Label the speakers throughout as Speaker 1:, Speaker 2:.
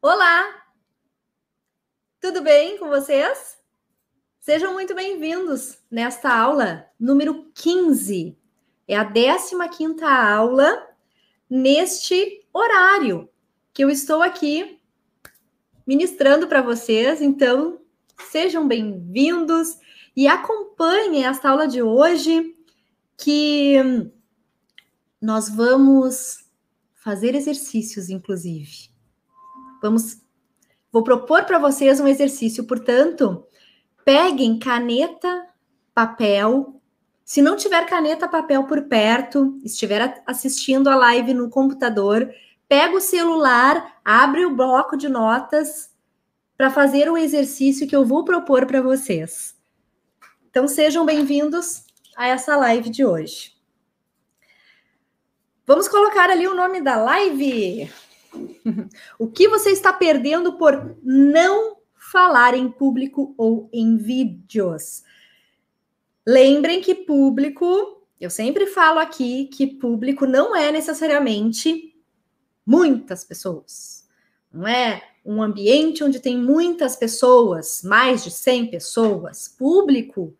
Speaker 1: Olá! Tudo bem com vocês? Sejam muito bem-vindos nesta aula número 15. É a 15 aula neste horário que eu estou aqui ministrando para vocês. Então, sejam bem-vindos e acompanhem esta aula de hoje que nós vamos fazer exercícios, inclusive. Vamos, vou propor para vocês um exercício, portanto, peguem caneta, papel. Se não tiver caneta, papel por perto, estiver assistindo a live no computador, pega o celular, abre o bloco de notas para fazer o exercício que eu vou propor para vocês. Então sejam bem-vindos a essa live de hoje. Vamos colocar ali o nome da live. o que você está perdendo por não falar em público ou em vídeos? Lembrem que público, eu sempre falo aqui que público não é necessariamente muitas pessoas. Não é um ambiente onde tem muitas pessoas, mais de 100 pessoas. Público,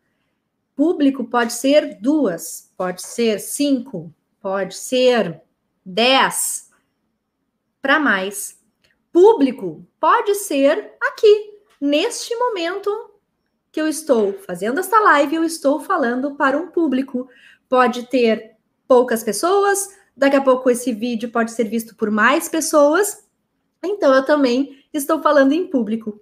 Speaker 1: público pode ser duas, pode ser cinco, pode ser dez, para mais. Público pode ser aqui, neste momento que eu estou fazendo esta live, eu estou falando para um público. Pode ter poucas pessoas, daqui a pouco esse vídeo pode ser visto por mais pessoas. Então eu também estou falando em público.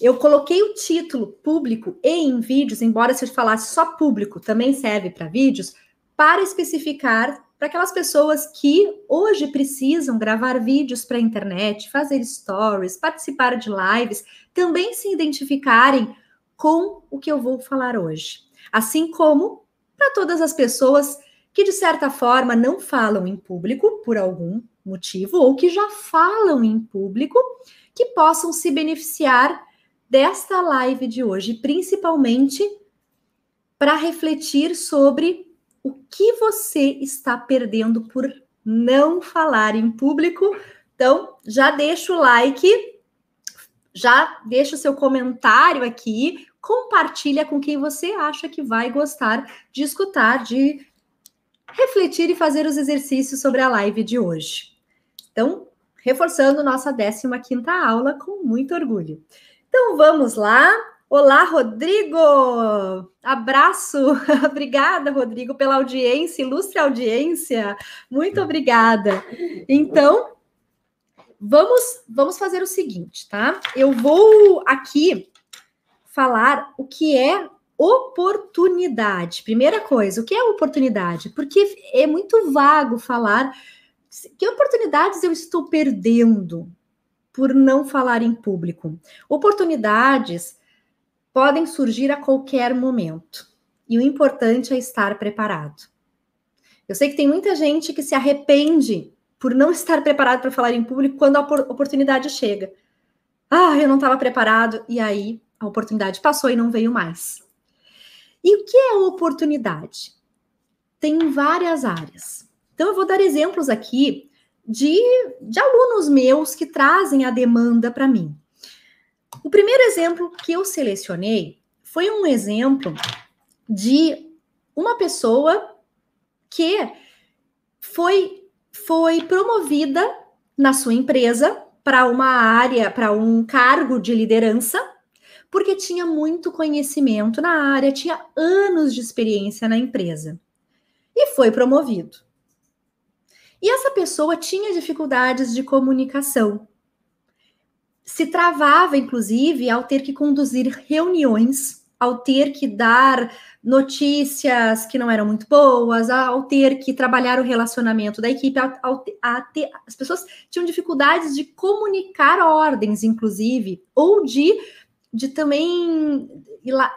Speaker 1: Eu coloquei o título público e em vídeos, embora se eu falasse só público, também serve para vídeos, para especificar para aquelas pessoas que hoje precisam gravar vídeos para a internet, fazer stories, participar de lives, também se identificarem com o que eu vou falar hoje. Assim como para todas as pessoas que, de certa forma, não falam em público por algum motivo, ou que já falam em público, que possam se beneficiar desta live de hoje, principalmente para refletir sobre o que você está perdendo por não falar em público. Então, já deixa o like, já deixa o seu comentário aqui, compartilha com quem você acha que vai gostar de escutar, de refletir e fazer os exercícios sobre a live de hoje. Então, reforçando nossa 15ª aula com muito orgulho. Então, vamos lá. Olá, Rodrigo! Abraço! obrigada, Rodrigo, pela audiência, ilustre audiência. Muito obrigada. Então, vamos, vamos fazer o seguinte, tá? Eu vou aqui falar o que é oportunidade. Primeira coisa, o que é oportunidade? Porque é muito vago falar que oportunidades eu estou perdendo por não falar em público. Oportunidades podem surgir a qualquer momento. E o importante é estar preparado. Eu sei que tem muita gente que se arrepende por não estar preparado para falar em público quando a oportunidade chega. Ah, eu não estava preparado, e aí a oportunidade passou e não veio mais. E o que é oportunidade? Tem várias áreas. Então, eu vou dar exemplos aqui de, de alunos meus que trazem a demanda para mim. O primeiro exemplo que eu selecionei foi um exemplo de uma pessoa que foi, foi promovida na sua empresa para uma área, para um cargo de liderança, porque tinha muito conhecimento na área, tinha anos de experiência na empresa. E foi promovido. E essa pessoa tinha dificuldades de comunicação se travava, inclusive, ao ter que conduzir reuniões, ao ter que dar notícias que não eram muito boas, ao ter que trabalhar o relacionamento da equipe, ao, ao, a ter, as pessoas tinham dificuldades de comunicar ordens, inclusive, ou de, de também lá,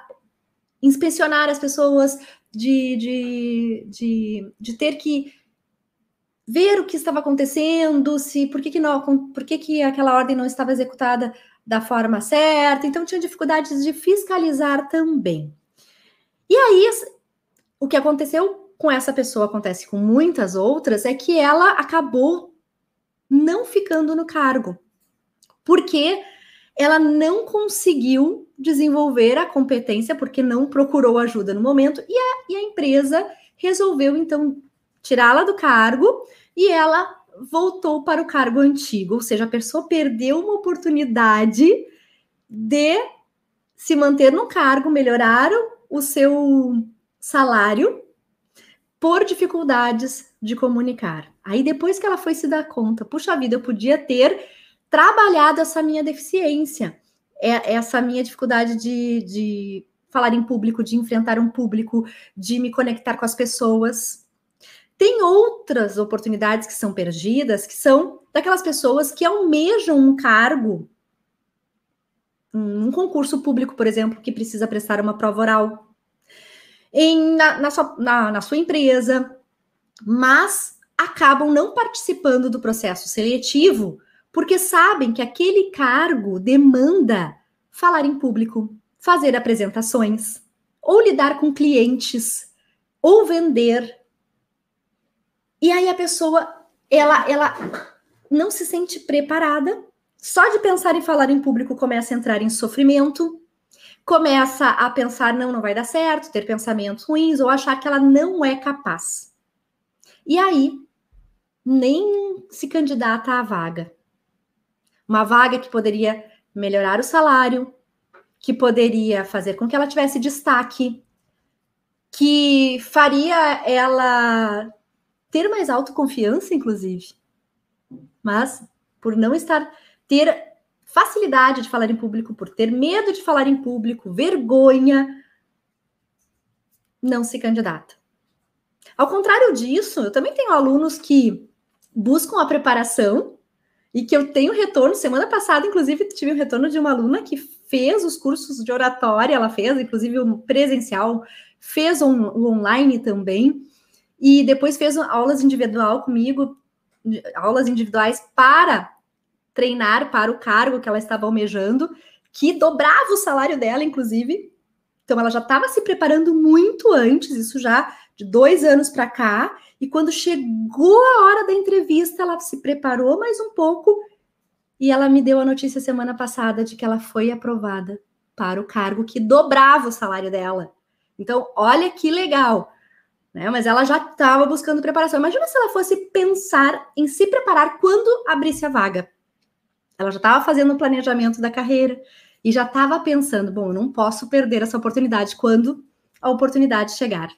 Speaker 1: inspecionar as pessoas, de, de, de, de ter que ver o que estava acontecendo, se por que, que não, por que, que aquela ordem não estava executada da forma certa. Então tinha dificuldades de fiscalizar também. E aí o que aconteceu com essa pessoa acontece com muitas outras é que ela acabou não ficando no cargo. porque ela não conseguiu desenvolver a competência, porque não procurou ajuda no momento, e a, e a empresa resolveu, então, tirá-la do cargo e ela voltou para o cargo antigo, ou seja, a pessoa perdeu uma oportunidade de se manter no cargo, melhorar o seu salário por dificuldades de comunicar. Aí depois que ela foi se dar conta, puxa vida, eu podia ter trabalhado essa minha deficiência, é, essa minha dificuldade de, de falar em público, de enfrentar um público, de me conectar com as pessoas. Tem outras oportunidades que são perdidas, que são daquelas pessoas que almejam um cargo, um concurso público, por exemplo, que precisa prestar uma prova oral, em, na, na, sua, na, na sua empresa, mas acabam não participando do processo seletivo porque sabem que aquele cargo demanda falar em público, fazer apresentações, ou lidar com clientes, ou vender. E aí a pessoa, ela, ela não se sente preparada. Só de pensar em falar em público começa a entrar em sofrimento, começa a pensar não, não vai dar certo, ter pensamentos ruins ou achar que ela não é capaz. E aí nem se candidata à vaga. Uma vaga que poderia melhorar o salário, que poderia fazer com que ela tivesse destaque, que faria ela ter mais autoconfiança, inclusive. Mas por não estar ter facilidade de falar em público, por ter medo de falar em público, vergonha, não se candidata. Ao contrário disso, eu também tenho alunos que buscam a preparação e que eu tenho retorno. Semana passada, inclusive, tive o um retorno de uma aluna que fez os cursos de oratória, ela fez, inclusive, o presencial, fez o online também, e depois fez aulas individual comigo, aulas individuais para treinar para o cargo que ela estava almejando, que dobrava o salário dela, inclusive. Então, ela já estava se preparando muito antes, isso já de dois anos para cá, e quando chegou a hora da entrevista, ela se preparou mais um pouco e ela me deu a notícia semana passada de que ela foi aprovada para o cargo que dobrava o salário dela. Então, olha que legal. Né? Mas ela já estava buscando preparação. Imagina se ela fosse pensar em se preparar quando abrisse a vaga. Ela já estava fazendo o planejamento da carreira e já estava pensando: bom, eu não posso perder essa oportunidade quando a oportunidade chegar.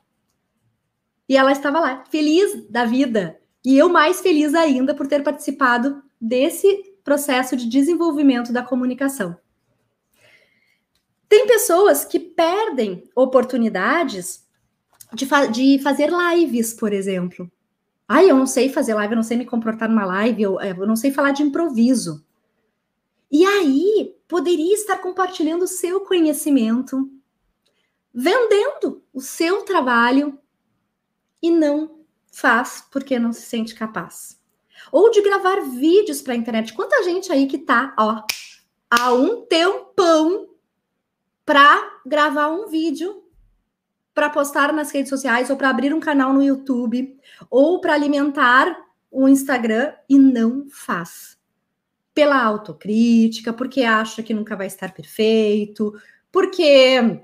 Speaker 1: E ela estava lá, feliz da vida. E eu mais feliz ainda por ter participado desse processo de desenvolvimento da comunicação. Tem pessoas que perdem oportunidades de, fa de fazer lives, por exemplo. Ai, eu não sei fazer live, eu não sei me comportar numa live, eu, eu não sei falar de improviso. E aí, poderia estar compartilhando o seu conhecimento, vendendo o seu trabalho e não faz porque não se sente capaz. Ou de gravar vídeos para a internet. Quanta gente aí que tá, ó, há um tempão para gravar um vídeo para postar nas redes sociais ou para abrir um canal no YouTube ou para alimentar o Instagram e não faz. Pela autocrítica, porque acha que nunca vai estar perfeito, porque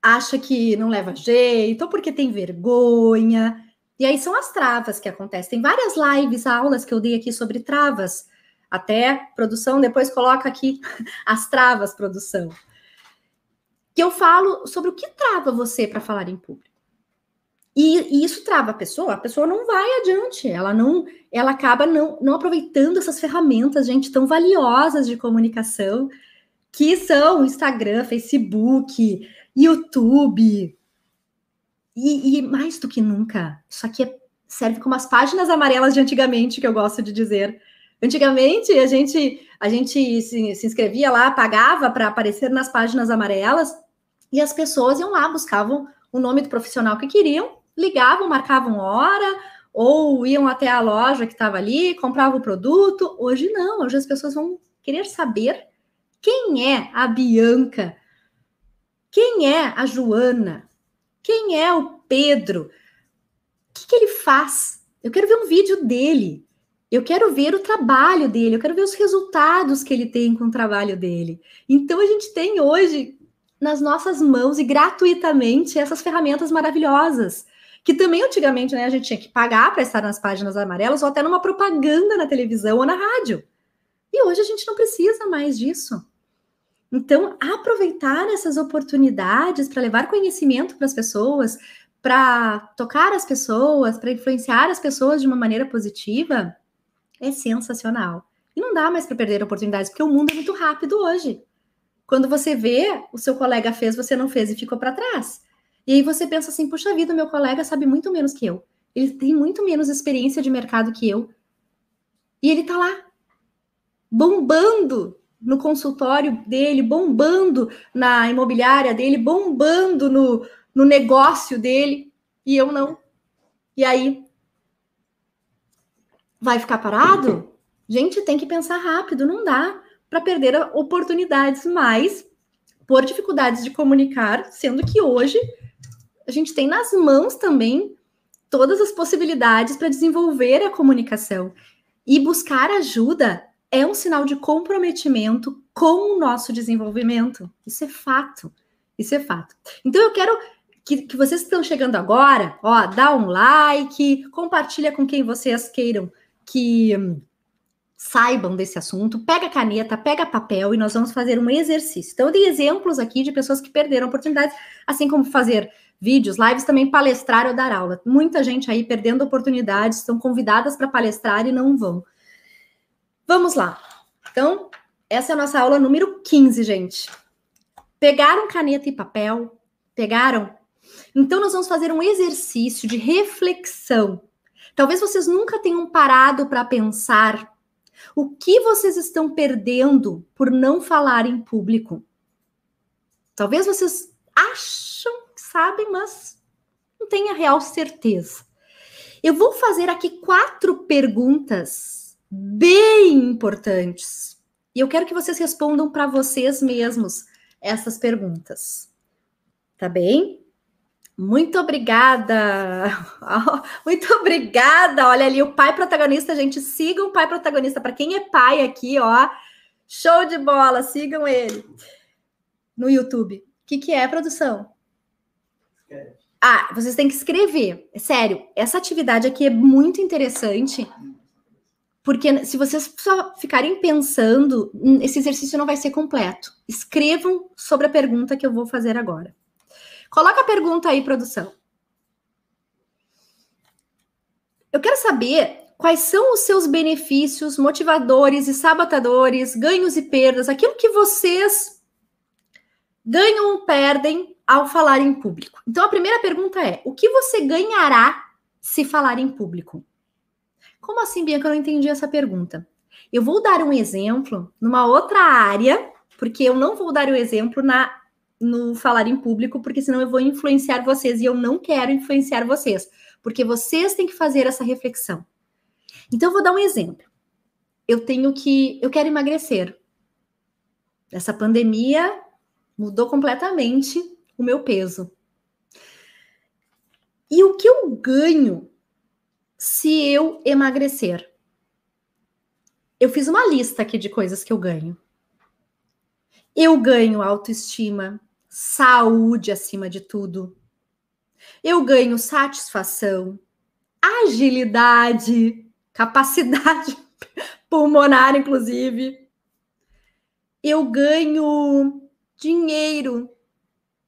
Speaker 1: acha que não leva jeito, ou porque tem vergonha. E aí são as travas que acontecem. Tem várias lives, aulas que eu dei aqui sobre travas. Até produção, depois coloca aqui as travas, produção. Que eu falo sobre o que trava você para falar em público. E, e, isso trava a pessoa, a pessoa não vai adiante, ela não, ela acaba não, não aproveitando essas ferramentas, gente, tão valiosas de comunicação, que são Instagram, Facebook, YouTube. E, e, mais do que nunca, isso aqui é, serve como as páginas amarelas de antigamente, que eu gosto de dizer. Antigamente, a gente, a gente se, se inscrevia lá, pagava para aparecer nas páginas amarelas, e as pessoas iam lá, buscavam o nome do profissional que queriam, ligavam, marcavam hora, ou iam até a loja que estava ali, compravam o produto. Hoje não, hoje as pessoas vão querer saber quem é a Bianca quem é a Joana? Quem é o Pedro? O que, que ele faz? Eu quero ver um vídeo dele. Eu quero ver o trabalho dele, eu quero ver os resultados que ele tem com o trabalho dele. Então a gente tem hoje nas nossas mãos e gratuitamente essas ferramentas maravilhosas. Que também antigamente né, a gente tinha que pagar para estar nas páginas amarelas ou até numa propaganda na televisão ou na rádio. E hoje a gente não precisa mais disso. Então, aproveitar essas oportunidades para levar conhecimento para as pessoas, para tocar as pessoas, para influenciar as pessoas de uma maneira positiva, é sensacional. E não dá mais para perder oportunidades, porque o mundo é muito rápido hoje. Quando você vê, o seu colega fez, você não fez e ficou para trás. E aí você pensa assim: puxa vida, meu colega sabe muito menos que eu. Ele tem muito menos experiência de mercado que eu. E ele tá lá, bombando no consultório dele, bombando na imobiliária dele, bombando no, no negócio dele, e eu não. E aí, vai ficar parado? Gente, tem que pensar rápido, não dá para perder oportunidades mais por dificuldades de comunicar, sendo que hoje a gente tem nas mãos também todas as possibilidades para desenvolver a comunicação. E buscar ajuda é um sinal de comprometimento com o nosso desenvolvimento. Isso é fato. Isso é fato. Então eu quero que, que vocês estão chegando agora, ó, dá um like, compartilha com quem vocês queiram que saibam desse assunto, pega caneta, pega papel e nós vamos fazer um exercício. Então, eu dei exemplos aqui de pessoas que perderam oportunidades, assim como fazer vídeos, lives, também palestrar ou dar aula. Muita gente aí perdendo oportunidades, estão convidadas para palestrar e não vão. Vamos lá. Então, essa é a nossa aula número 15, gente. Pegaram caneta e papel? Pegaram? Então, nós vamos fazer um exercício de reflexão. Talvez vocês nunca tenham parado para pensar o que vocês estão perdendo por não falar em público. Talvez vocês acham que sabem, mas não tenha real certeza. Eu vou fazer aqui quatro perguntas bem importantes. E eu quero que vocês respondam para vocês mesmos essas perguntas. Tá bem? Muito obrigada. Muito obrigada. Olha ali o pai protagonista, gente. Sigam o pai protagonista. Para quem é pai aqui, ó. Show de bola. Sigam ele no YouTube. O que, que é produção? Ah, vocês têm que escrever. É sério, essa atividade aqui é muito interessante porque se vocês só ficarem pensando, hum, esse exercício não vai ser completo. Escrevam sobre a pergunta que eu vou fazer agora. Coloca a pergunta aí, produção. Eu quero saber quais são os seus benefícios, motivadores e sabotadores, ganhos e perdas, aquilo que vocês ganham ou perdem ao falar em público. Então a primeira pergunta é: o que você ganhará se falar em público? Como assim, Bianca? Eu não entendi essa pergunta. Eu vou dar um exemplo numa outra área, porque eu não vou dar o exemplo na no falar em público, porque senão eu vou influenciar vocês e eu não quero influenciar vocês, porque vocês têm que fazer essa reflexão. Então eu vou dar um exemplo. Eu tenho que, eu quero emagrecer. Essa pandemia mudou completamente o meu peso. E o que eu ganho se eu emagrecer? Eu fiz uma lista aqui de coisas que eu ganho. Eu ganho autoestima, saúde acima de tudo. Eu ganho satisfação, agilidade, capacidade pulmonar, inclusive. Eu ganho dinheiro.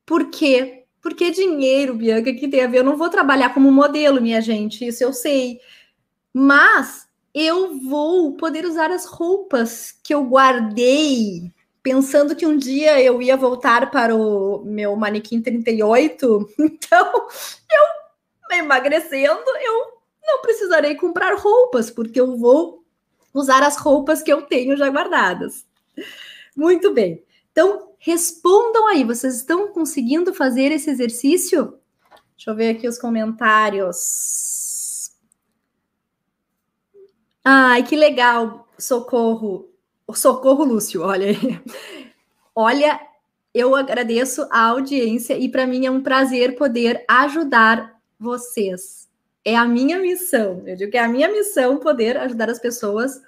Speaker 1: Por quê? Porque dinheiro, Bianca, que tem a ver? Eu não vou trabalhar como modelo, minha gente, isso eu sei. Mas eu vou poder usar as roupas que eu guardei, pensando que um dia eu ia voltar para o meu manequim 38. Então, eu emagrecendo, eu não precisarei comprar roupas, porque eu vou usar as roupas que eu tenho já guardadas. Muito bem. Então, Respondam aí, vocês estão conseguindo fazer esse exercício? Deixa eu ver aqui os comentários. Ai, que legal. Socorro. Socorro, Lúcio, olha aí. Olha, eu agradeço a audiência e para mim é um prazer poder ajudar vocês. É a minha missão. Eu digo que é a minha missão poder ajudar as pessoas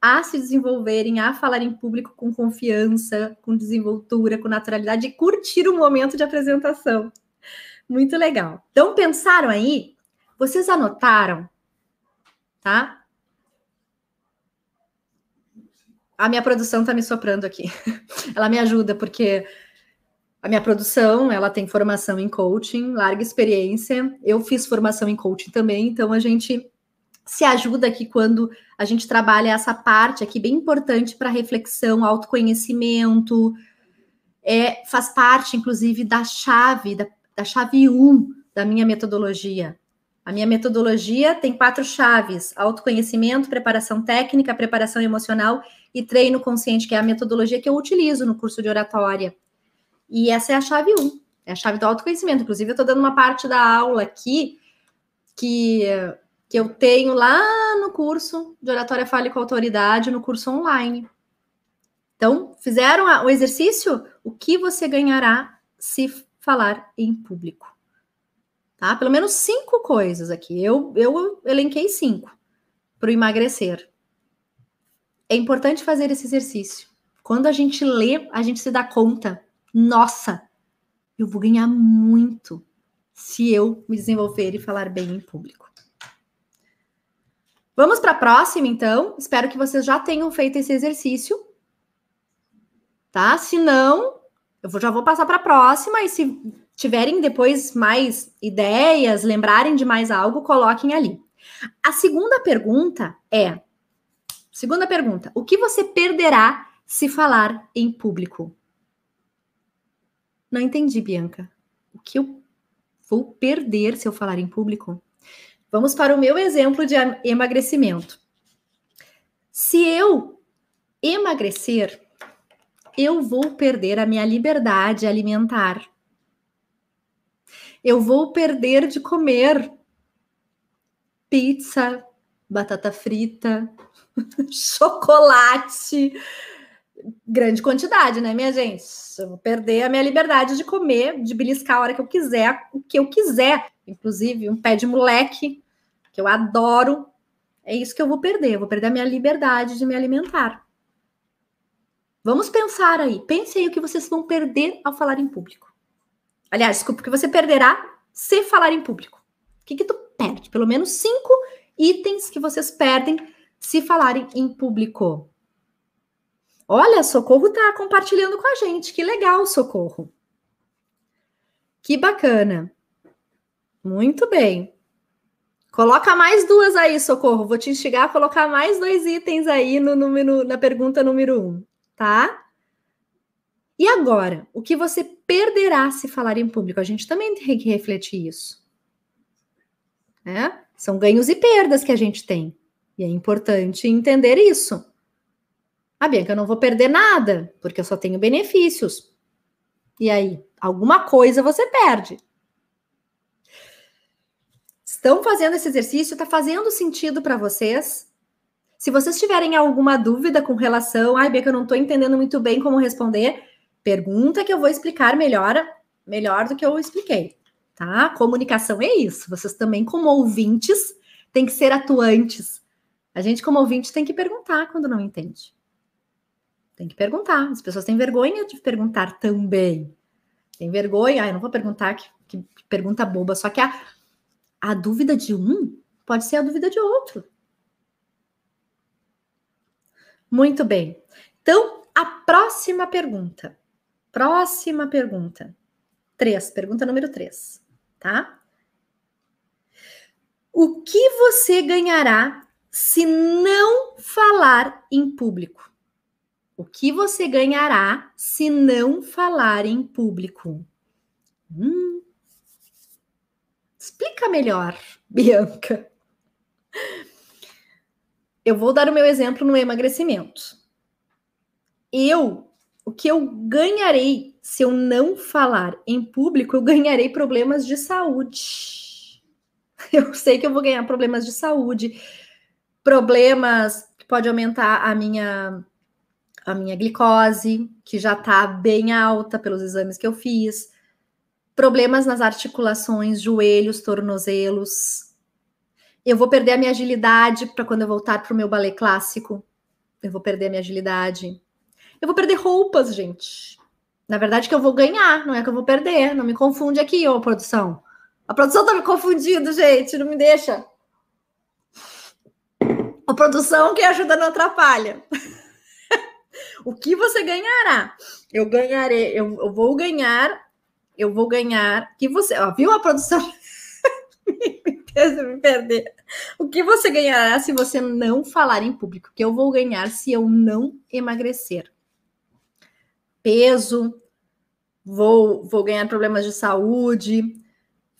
Speaker 1: a se desenvolverem, a falar em público com confiança, com desenvoltura, com naturalidade e curtir o momento de apresentação. Muito legal. Então, pensaram aí? Vocês anotaram? Tá? A minha produção tá me soprando aqui. Ela me ajuda, porque a minha produção, ela tem formação em coaching, larga experiência. Eu fiz formação em coaching também, então a gente se ajuda aqui quando a gente trabalha essa parte aqui bem importante para reflexão, autoconhecimento. É, faz parte, inclusive, da chave, da, da chave 1 da minha metodologia. A minha metodologia tem quatro chaves: autoconhecimento, preparação técnica, preparação emocional e treino consciente, que é a metodologia que eu utilizo no curso de oratória. E essa é a chave 1, é a chave do autoconhecimento. Inclusive, eu estou dando uma parte da aula aqui que que eu tenho lá no curso de Oratória Fale com Autoridade, no curso online. Então, fizeram o exercício? O que você ganhará se falar em público? Tá? Pelo menos cinco coisas aqui. Eu, eu elenquei cinco para emagrecer. É importante fazer esse exercício. Quando a gente lê, a gente se dá conta. Nossa, eu vou ganhar muito se eu me desenvolver e falar bem em público. Vamos para a próxima, então. Espero que vocês já tenham feito esse exercício. Tá? Se não, eu já vou passar para a próxima. E se tiverem depois mais ideias, lembrarem de mais algo, coloquem ali. A segunda pergunta é: segunda pergunta, o que você perderá se falar em público? Não entendi, Bianca. O que eu vou perder se eu falar em público? Vamos para o meu exemplo de emagrecimento. Se eu emagrecer, eu vou perder a minha liberdade alimentar. Eu vou perder de comer pizza, batata frita, chocolate, grande quantidade, né, minha gente? Eu vou perder a minha liberdade de comer, de beliscar a hora que eu quiser, o que eu quiser inclusive um pé de moleque, que eu adoro. É isso que eu vou perder, eu vou perder a minha liberdade de me alimentar. Vamos pensar aí, pensem o que vocês vão perder ao falar em público. Aliás, desculpa, que você perderá se falar em público. O que, que tu perde? Pelo menos cinco itens que vocês perdem se falarem em público. Olha, Socorro tá compartilhando com a gente. Que legal, Socorro. Que bacana. Muito bem. Coloca mais duas aí, Socorro. Vou te instigar a colocar mais dois itens aí no número, na pergunta número um, tá? E agora, o que você perderá se falar em público? A gente também tem que refletir isso. É? São ganhos e perdas que a gente tem. E é importante entender isso. Ah, Bianca, eu não vou perder nada, porque eu só tenho benefícios. E aí, alguma coisa você perde estão fazendo esse exercício, está fazendo sentido para vocês? Se vocês tiverem alguma dúvida com relação, ai, Beca, eu não estou entendendo muito bem como responder, pergunta que eu vou explicar melhor, melhor do que eu expliquei, tá? Comunicação é isso. Vocês também, como ouvintes, têm que ser atuantes. A gente, como ouvinte, tem que perguntar quando não entende. Tem que perguntar. As pessoas têm vergonha de perguntar também. Tem vergonha, ai, eu não vou perguntar que, que pergunta boba. Só que a, a dúvida de um pode ser a dúvida de outro. Muito bem. Então, a próxima pergunta. Próxima pergunta. Três, pergunta número três, tá? O que você ganhará se não falar em público? O que você ganhará se não falar em público? Hum, Explica melhor, Bianca. Eu vou dar o meu exemplo no emagrecimento. Eu, o que eu ganharei se eu não falar em público, eu ganharei problemas de saúde. Eu sei que eu vou ganhar problemas de saúde, problemas que pode aumentar a minha a minha glicose, que já está bem alta pelos exames que eu fiz, problemas nas articulações, joelhos, tornozelos. Eu vou perder a minha agilidade para quando eu voltar para o meu balé clássico. Eu vou perder a minha agilidade. Eu vou perder roupas, gente. Na verdade, que eu vou ganhar, não é que eu vou perder. Não me confunde aqui, ô produção. A produção tá me confundindo, gente. Não me deixa. A produção que ajuda não atrapalha. o que você ganhará? Eu ganharei, eu, eu, vou ganhar, eu vou ganhar. Que você, ó, viu a produção? me perder. O que você ganhará se você não falar em público? Que eu vou ganhar se eu não emagrecer? Peso, vou, vou ganhar problemas de saúde,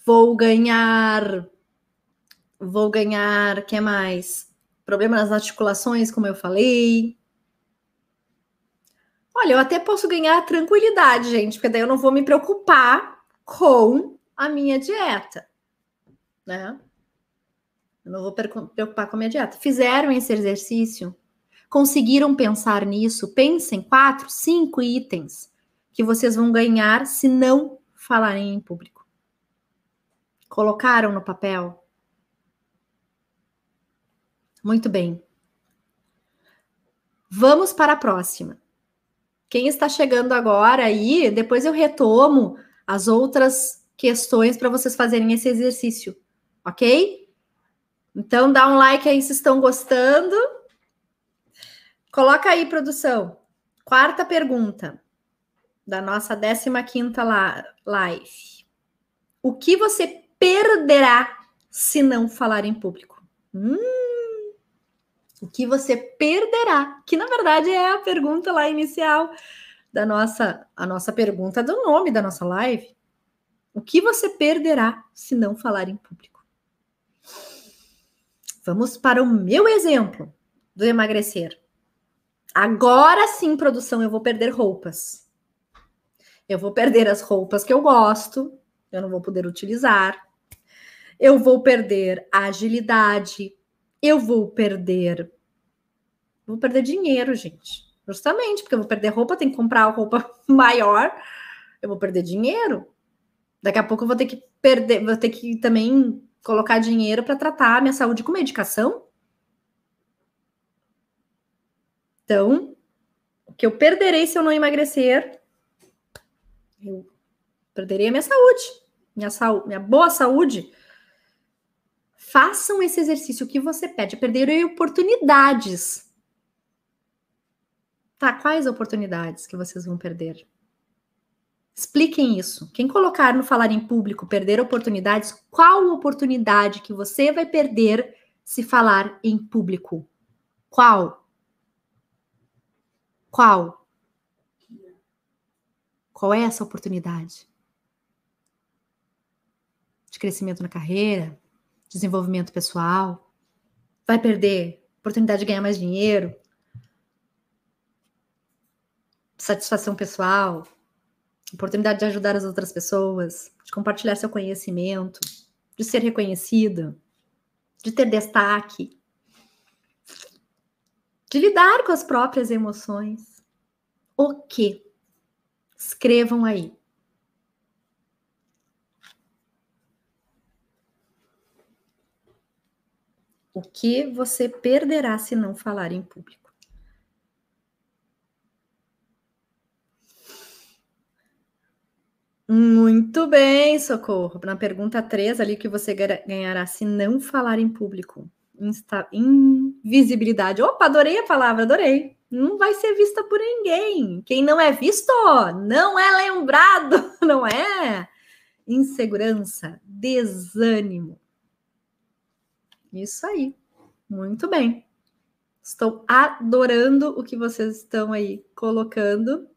Speaker 1: vou ganhar. Vou ganhar. que mais? Problemas nas articulações, como eu falei. Olha, eu até posso ganhar tranquilidade, gente, porque daí eu não vou me preocupar com a minha dieta, né? Eu não vou preocupar com a minha dieta. Fizeram esse exercício? Conseguiram pensar nisso? Pensem quatro, cinco itens que vocês vão ganhar se não falarem em público. Colocaram no papel? Muito bem. Vamos para a próxima. Quem está chegando agora aí, depois eu retomo as outras questões para vocês fazerem esse exercício, ok? Então dá um like aí se estão gostando. Coloca aí, produção. Quarta pergunta da nossa 15 live. O que você perderá se não falar em público? Hum, o que você perderá? Que na verdade é a pergunta lá inicial da nossa a nossa pergunta do nome da nossa live. O que você perderá se não falar em público? Vamos para o meu exemplo do emagrecer. Agora sim, produção, eu vou perder roupas. Eu vou perder as roupas que eu gosto, eu não vou poder utilizar. Eu vou perder a agilidade. Eu vou perder. Vou perder dinheiro, gente. Justamente, porque eu vou perder roupa, tem que comprar roupa maior. Eu vou perder dinheiro. Daqui a pouco eu vou ter que perder, vou ter que também colocar dinheiro para tratar a minha saúde com medicação. Então, o que eu perderei se eu não emagrecer, eu perderei a minha saúde, minha, saúde, minha boa saúde. Façam esse exercício. Que você pede? Perderei oportunidades. Tá, quais oportunidades que vocês vão perder? Expliquem isso. Quem colocar no falar em público perder oportunidades, qual oportunidade que você vai perder se falar em público? Qual? Qual? Qual é essa oportunidade? De crescimento na carreira, desenvolvimento pessoal? Vai perder oportunidade de ganhar mais dinheiro? Satisfação pessoal? oportunidade de ajudar as outras pessoas, de compartilhar seu conhecimento, de ser reconhecida, de ter destaque, de lidar com as próprias emoções. O que? Escrevam aí. O que você perderá se não falar em público? Muito bem, Socorro. Na pergunta 3, ali que você ganhará se não falar em público. Insta invisibilidade. Opa, adorei a palavra, adorei. Não vai ser vista por ninguém. Quem não é visto, não é lembrado, não é? Insegurança, desânimo. Isso aí. Muito bem. Estou adorando o que vocês estão aí colocando.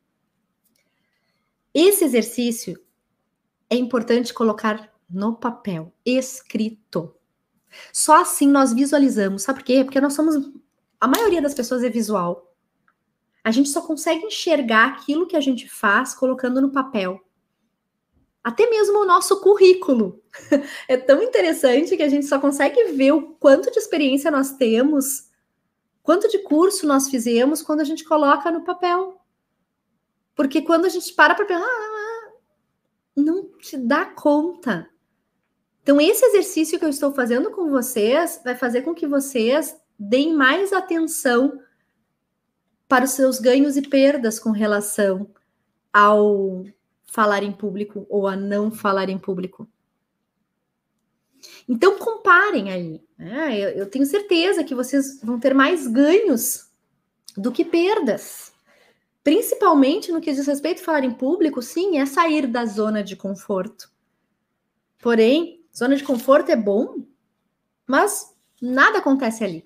Speaker 1: Esse exercício é importante colocar no papel, escrito. Só assim nós visualizamos. Sabe por quê? Porque nós somos. A maioria das pessoas é visual. A gente só consegue enxergar aquilo que a gente faz colocando no papel. Até mesmo o nosso currículo. É tão interessante que a gente só consegue ver o quanto de experiência nós temos, quanto de curso nós fizemos quando a gente coloca no papel. Porque quando a gente para para pensar, ah, não te dá conta Então, esse exercício que eu estou fazendo com vocês vai fazer com que vocês deem mais atenção para os seus ganhos e perdas com relação ao falar em público ou a não falar em público. Então, comparem aí. Né? Eu, eu tenho certeza que vocês vão ter mais ganhos do que perdas. Principalmente no que diz respeito a falar em público, sim, é sair da zona de conforto. Porém, zona de conforto é bom, mas nada acontece ali.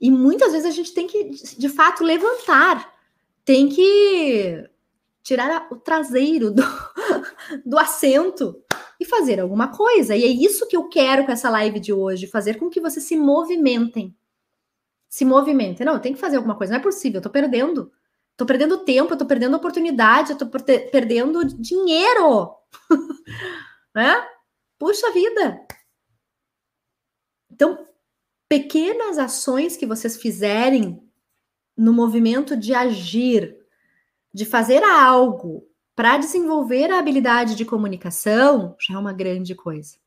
Speaker 1: E muitas vezes a gente tem que, de fato, levantar, tem que tirar o traseiro do, do assento e fazer alguma coisa. E é isso que eu quero com essa live de hoje, fazer com que vocês se movimentem. Se movimentem. Não, eu tenho que fazer alguma coisa, não é possível, eu tô perdendo. Tô perdendo tempo, eu tô perdendo oportunidade, eu tô perdendo dinheiro. né? Puxa vida. Então, pequenas ações que vocês fizerem no movimento de agir, de fazer algo para desenvolver a habilidade de comunicação, já é uma grande coisa.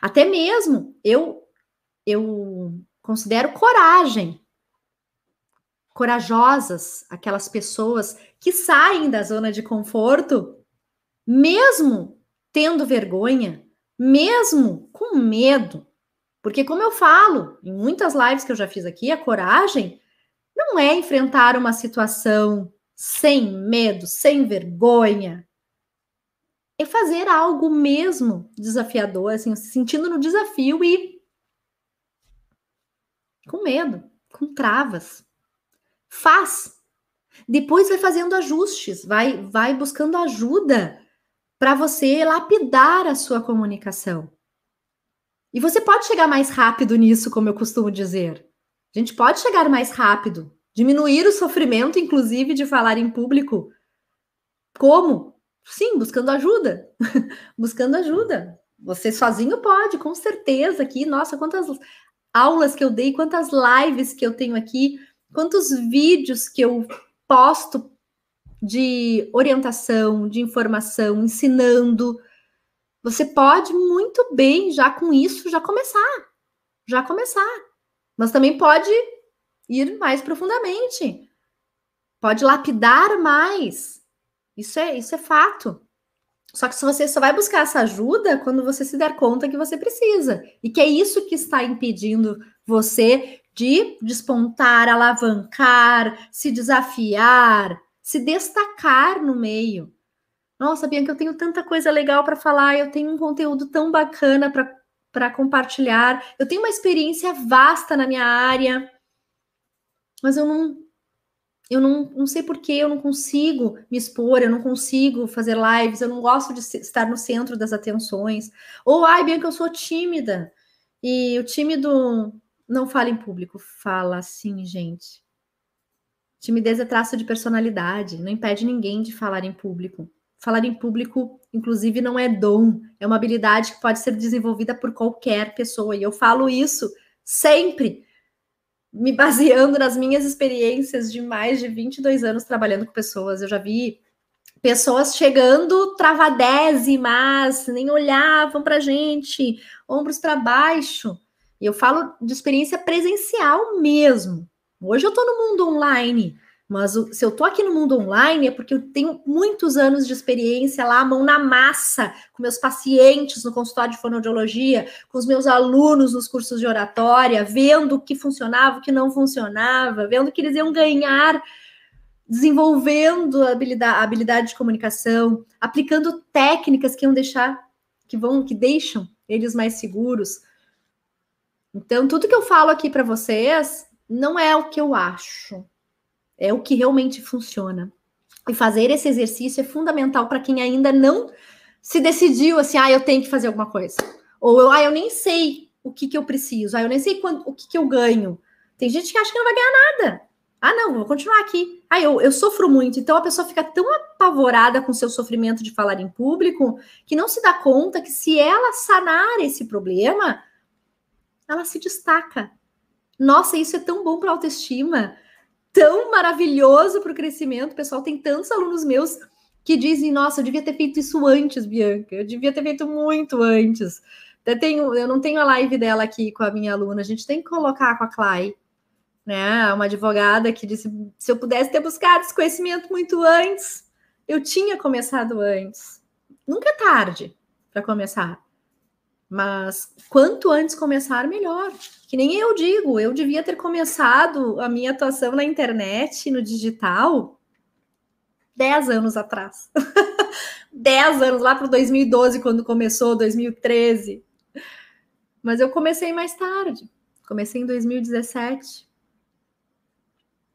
Speaker 1: Até mesmo eu eu considero coragem corajosas aquelas pessoas que saem da zona de conforto, mesmo tendo vergonha, mesmo com medo, porque, como eu falo em muitas lives que eu já fiz aqui, a coragem não é enfrentar uma situação sem medo, sem vergonha. É fazer algo mesmo desafiador, assim, se sentindo no desafio e com medo, com travas. Faz. Depois vai fazendo ajustes, vai vai buscando ajuda para você lapidar a sua comunicação. E você pode chegar mais rápido nisso, como eu costumo dizer. A gente pode chegar mais rápido, diminuir o sofrimento, inclusive, de falar em público. Como? Sim, buscando ajuda. buscando ajuda. Você sozinho pode, com certeza. Aqui, nossa, quantas aulas que eu dei, quantas lives que eu tenho aqui, quantos vídeos que eu posto de orientação, de informação, ensinando você pode muito bem, já com isso, já começar. Já começar. Mas também pode ir mais profundamente. Pode lapidar mais. Isso é, isso é fato. Só que você só vai buscar essa ajuda quando você se der conta que você precisa. E que é isso que está impedindo você de despontar, alavancar, se desafiar, se destacar no meio. Nossa, Bianca, eu tenho tanta coisa legal para falar, eu tenho um conteúdo tão bacana para compartilhar, eu tenho uma experiência vasta na minha área, mas eu não. Eu não, não sei por que eu não consigo me expor, eu não consigo fazer lives, eu não gosto de estar no centro das atenções. Ou, ai, Bianca, eu sou tímida. E o tímido não fala em público, fala assim, gente. Timidez é traço de personalidade, não impede ninguém de falar em público. Falar em público, inclusive, não é dom, é uma habilidade que pode ser desenvolvida por qualquer pessoa. E eu falo isso sempre, me baseando nas minhas experiências de mais de 22 anos trabalhando com pessoas. Eu já vi pessoas chegando travadésimas, nem olhavam para gente, ombros para baixo. E eu falo de experiência presencial mesmo. Hoje eu estou no mundo online, mas se eu tô aqui no mundo online é porque eu tenho muitos anos de experiência lá, mão na massa, com meus pacientes no consultório de fonoaudiologia, com os meus alunos nos cursos de oratória, vendo o que funcionava, o que não funcionava, vendo que eles iam ganhar desenvolvendo a habilidade, a habilidade de comunicação, aplicando técnicas que iam deixar, que vão, que deixam eles mais seguros. Então, tudo que eu falo aqui para vocês não é o que eu acho, é o que realmente funciona. E fazer esse exercício é fundamental para quem ainda não se decidiu assim, ah, eu tenho que fazer alguma coisa. Ou eu, ah, eu nem sei o que, que eu preciso, ah, eu nem sei quando, o que, que eu ganho. Tem gente que acha que não vai ganhar nada. Ah, não, vou continuar aqui. Ah, eu, eu sofro muito. Então a pessoa fica tão apavorada com seu sofrimento de falar em público que não se dá conta que se ela sanar esse problema, ela se destaca. Nossa, isso é tão bom para autoestima tão maravilhoso para o crescimento. Pessoal, tem tantos alunos meus que dizem: Nossa, eu devia ter feito isso antes, Bianca, eu devia ter feito muito antes. Tenho, eu não tenho a live dela aqui com a minha aluna, a gente tem que colocar com a Clay, né? Uma advogada que disse: se eu pudesse ter buscado esse conhecimento muito antes, eu tinha começado antes. Nunca é tarde para começar. Mas quanto antes começar, melhor. Que nem eu digo, eu devia ter começado a minha atuação na internet, no digital, 10 anos atrás. 10 anos, lá para 2012, quando começou, 2013. Mas eu comecei mais tarde. Comecei em 2017.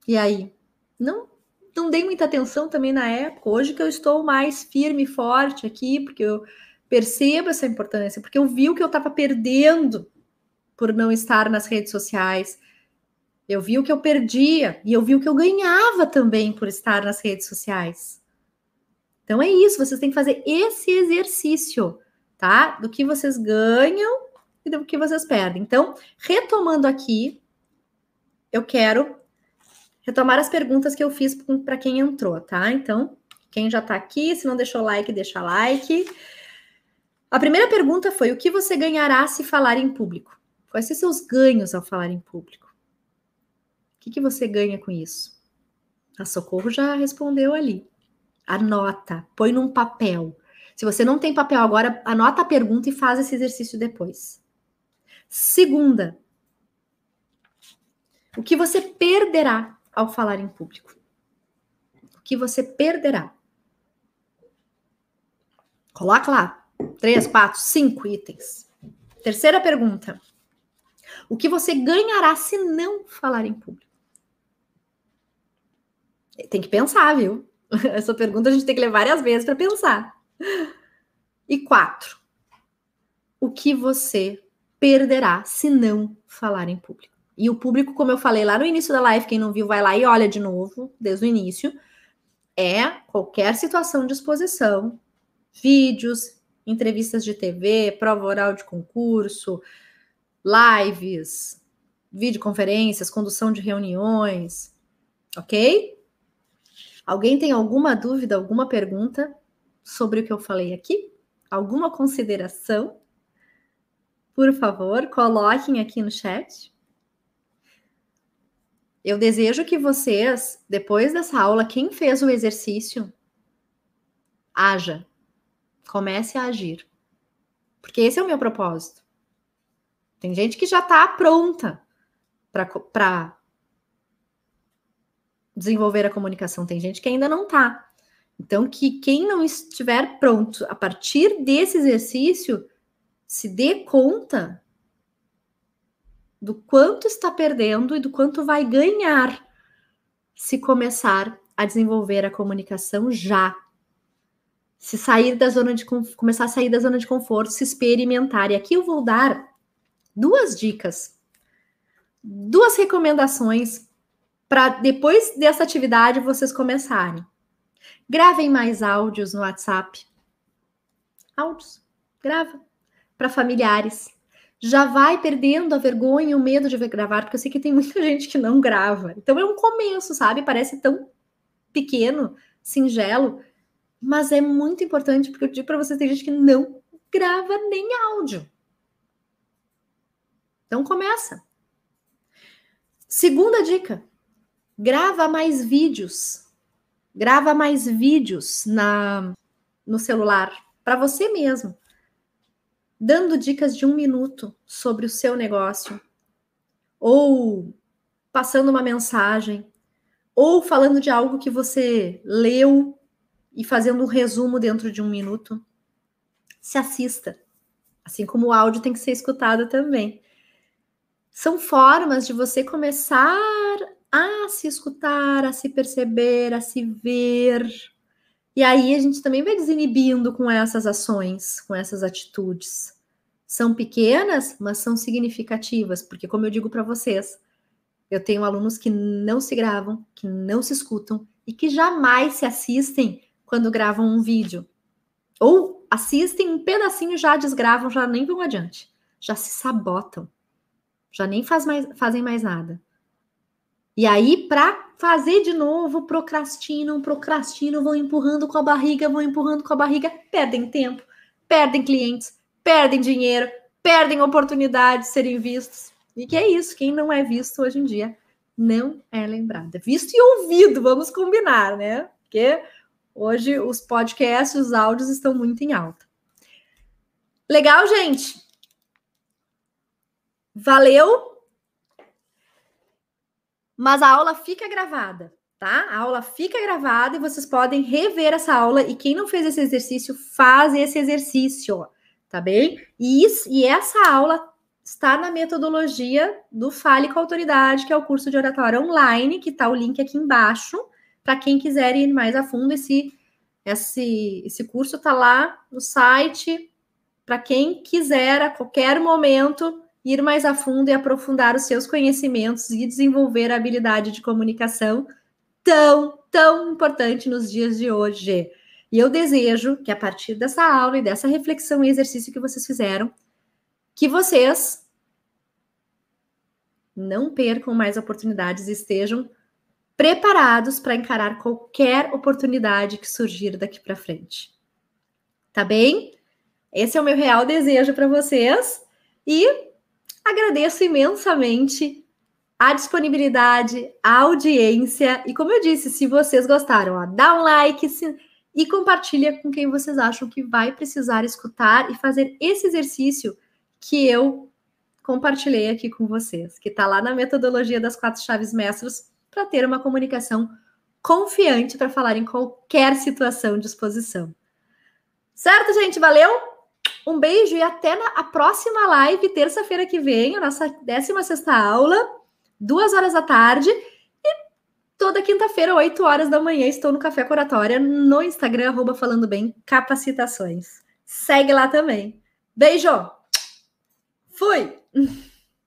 Speaker 1: E aí? Não, não dei muita atenção também na época. Hoje que eu estou mais firme e forte aqui, porque eu percebo essa importância, porque eu vi o que eu estava perdendo por não estar nas redes sociais. Eu vi o que eu perdia e eu vi o que eu ganhava também por estar nas redes sociais. Então é isso, vocês têm que fazer esse exercício, tá? Do que vocês ganham e do que vocês perdem. Então, retomando aqui, eu quero retomar as perguntas que eu fiz para quem entrou, tá? Então, quem já está aqui, se não deixou like, deixa like. A primeira pergunta foi: o que você ganhará se falar em público? Quais são seus ganhos ao falar em público? O que, que você ganha com isso? A Socorro já respondeu ali. Anota, põe num papel. Se você não tem papel agora, anota a pergunta e faz esse exercício depois. Segunda, o que você perderá ao falar em público? O que você perderá? Coloca lá, Três, quatro, cinco itens. Terceira pergunta. O que você ganhará se não falar em público? Tem que pensar, viu? Essa pergunta a gente tem que levar várias vezes para pensar. E quatro. O que você perderá se não falar em público? E o público, como eu falei lá no início da live, quem não viu, vai lá e olha de novo, desde o início. É qualquer situação de exposição, vídeos, entrevistas de TV, prova oral de concurso, lives, videoconferências, condução de reuniões, ok? Alguém tem alguma dúvida, alguma pergunta sobre o que eu falei aqui? Alguma consideração? Por favor, coloquem aqui no chat. Eu desejo que vocês, depois dessa aula, quem fez o exercício, haja Comece a agir. Porque esse é o meu propósito. Tem gente que já está pronta para desenvolver a comunicação, tem gente que ainda não está. Então, que quem não estiver pronto a partir desse exercício, se dê conta do quanto está perdendo e do quanto vai ganhar se começar a desenvolver a comunicação já se sair da zona de começar a sair da zona de conforto, se experimentar. E aqui eu vou dar duas dicas, duas recomendações para depois dessa atividade vocês começarem. Gravem mais áudios no WhatsApp. Áudios, grava para familiares. Já vai perdendo a vergonha e o medo de gravar, porque eu sei que tem muita gente que não grava. Então é um começo, sabe? Parece tão pequeno, singelo, mas é muito importante porque eu digo para vocês, tem gente que não grava nem áudio. Então começa. Segunda dica: grava mais vídeos. Grava mais vídeos na no celular para você mesmo, dando dicas de um minuto sobre o seu negócio, ou passando uma mensagem, ou falando de algo que você leu e fazendo um resumo dentro de um minuto. Se assista. Assim como o áudio tem que ser escutado também. São formas de você começar a se escutar, a se perceber, a se ver. E aí a gente também vai desinibindo com essas ações, com essas atitudes. São pequenas, mas são significativas, porque como eu digo para vocês, eu tenho alunos que não se gravam, que não se escutam e que jamais se assistem quando gravam um vídeo. Ou assistem um pedacinho, já desgravam, já nem vão adiante. Já se sabotam. Já nem faz mais, fazem mais nada. E aí, para fazer de novo, procrastinam, procrastinam, vão empurrando com a barriga, vão empurrando com a barriga, perdem tempo, perdem clientes, perdem dinheiro, perdem oportunidades de serem vistos. E que é isso, quem não é visto hoje em dia não é lembrado. É visto e ouvido, vamos combinar, né? Porque hoje os podcasts, os áudios estão muito em alta. Legal, gente? Valeu? Mas a aula fica gravada, tá? A aula fica gravada e vocês podem rever essa aula. E quem não fez esse exercício, faz esse exercício, tá bem? E, isso, e essa aula está na metodologia do Fale com Autoridade, que é o curso de oratória online, que está o link aqui embaixo, para quem quiser ir mais a fundo. Esse, esse, esse curso está lá no site, para quem quiser a qualquer momento ir mais a fundo e aprofundar os seus conhecimentos e desenvolver a habilidade de comunicação tão, tão importante nos dias de hoje. E eu desejo que a partir dessa aula e dessa reflexão e exercício que vocês fizeram, que vocês não percam mais oportunidades e estejam preparados para encarar qualquer oportunidade que surgir daqui para frente. Tá bem? Esse é o meu real desejo para vocês e agradeço imensamente a disponibilidade, a audiência e como eu disse, se vocês gostaram, ó, dá um like se... e compartilha com quem vocês acham que vai precisar escutar e fazer esse exercício que eu compartilhei aqui com vocês, que está lá na metodologia das quatro chaves mestras para ter uma comunicação confiante para falar em qualquer situação de exposição. Certo, gente? Valeu? Um beijo e até na a próxima live, terça-feira que vem, a nossa 16 aula, duas horas da tarde. E toda quinta-feira, 8 horas da manhã, estou no Café Coratória, no Instagram, arroba Falando Bem Capacitações. Segue lá também. Beijo! Fui!